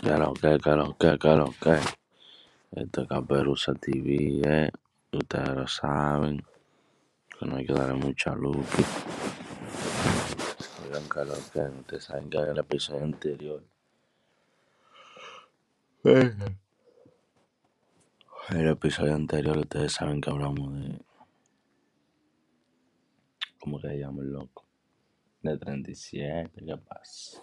Que, claro que, claro que. Esto es Caperuza TV, eh. Ustedes lo saben. Que no hay que darle mucha luz. Oigan, que. Ustedes saben que en el episodio anterior. En el episodio anterior, ustedes saben que hablamos de. ¿Cómo que se llama el loco? De 37, ¿qué pasa?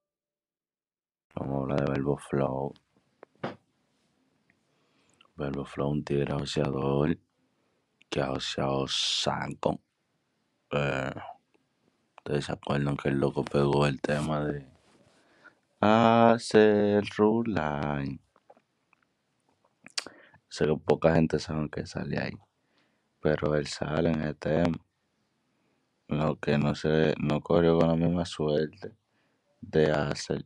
Vamos a hablar de Verbo Flow. Verbo Flow, un tigre oceador que ha oceado saco. Eh, Ustedes se acuerdan que el loco pegó el tema de hacer rulay. Sé que poca gente sabe que sale ahí. Pero él sale en el tema. Lo que no se no corrió con la misma suerte de hacer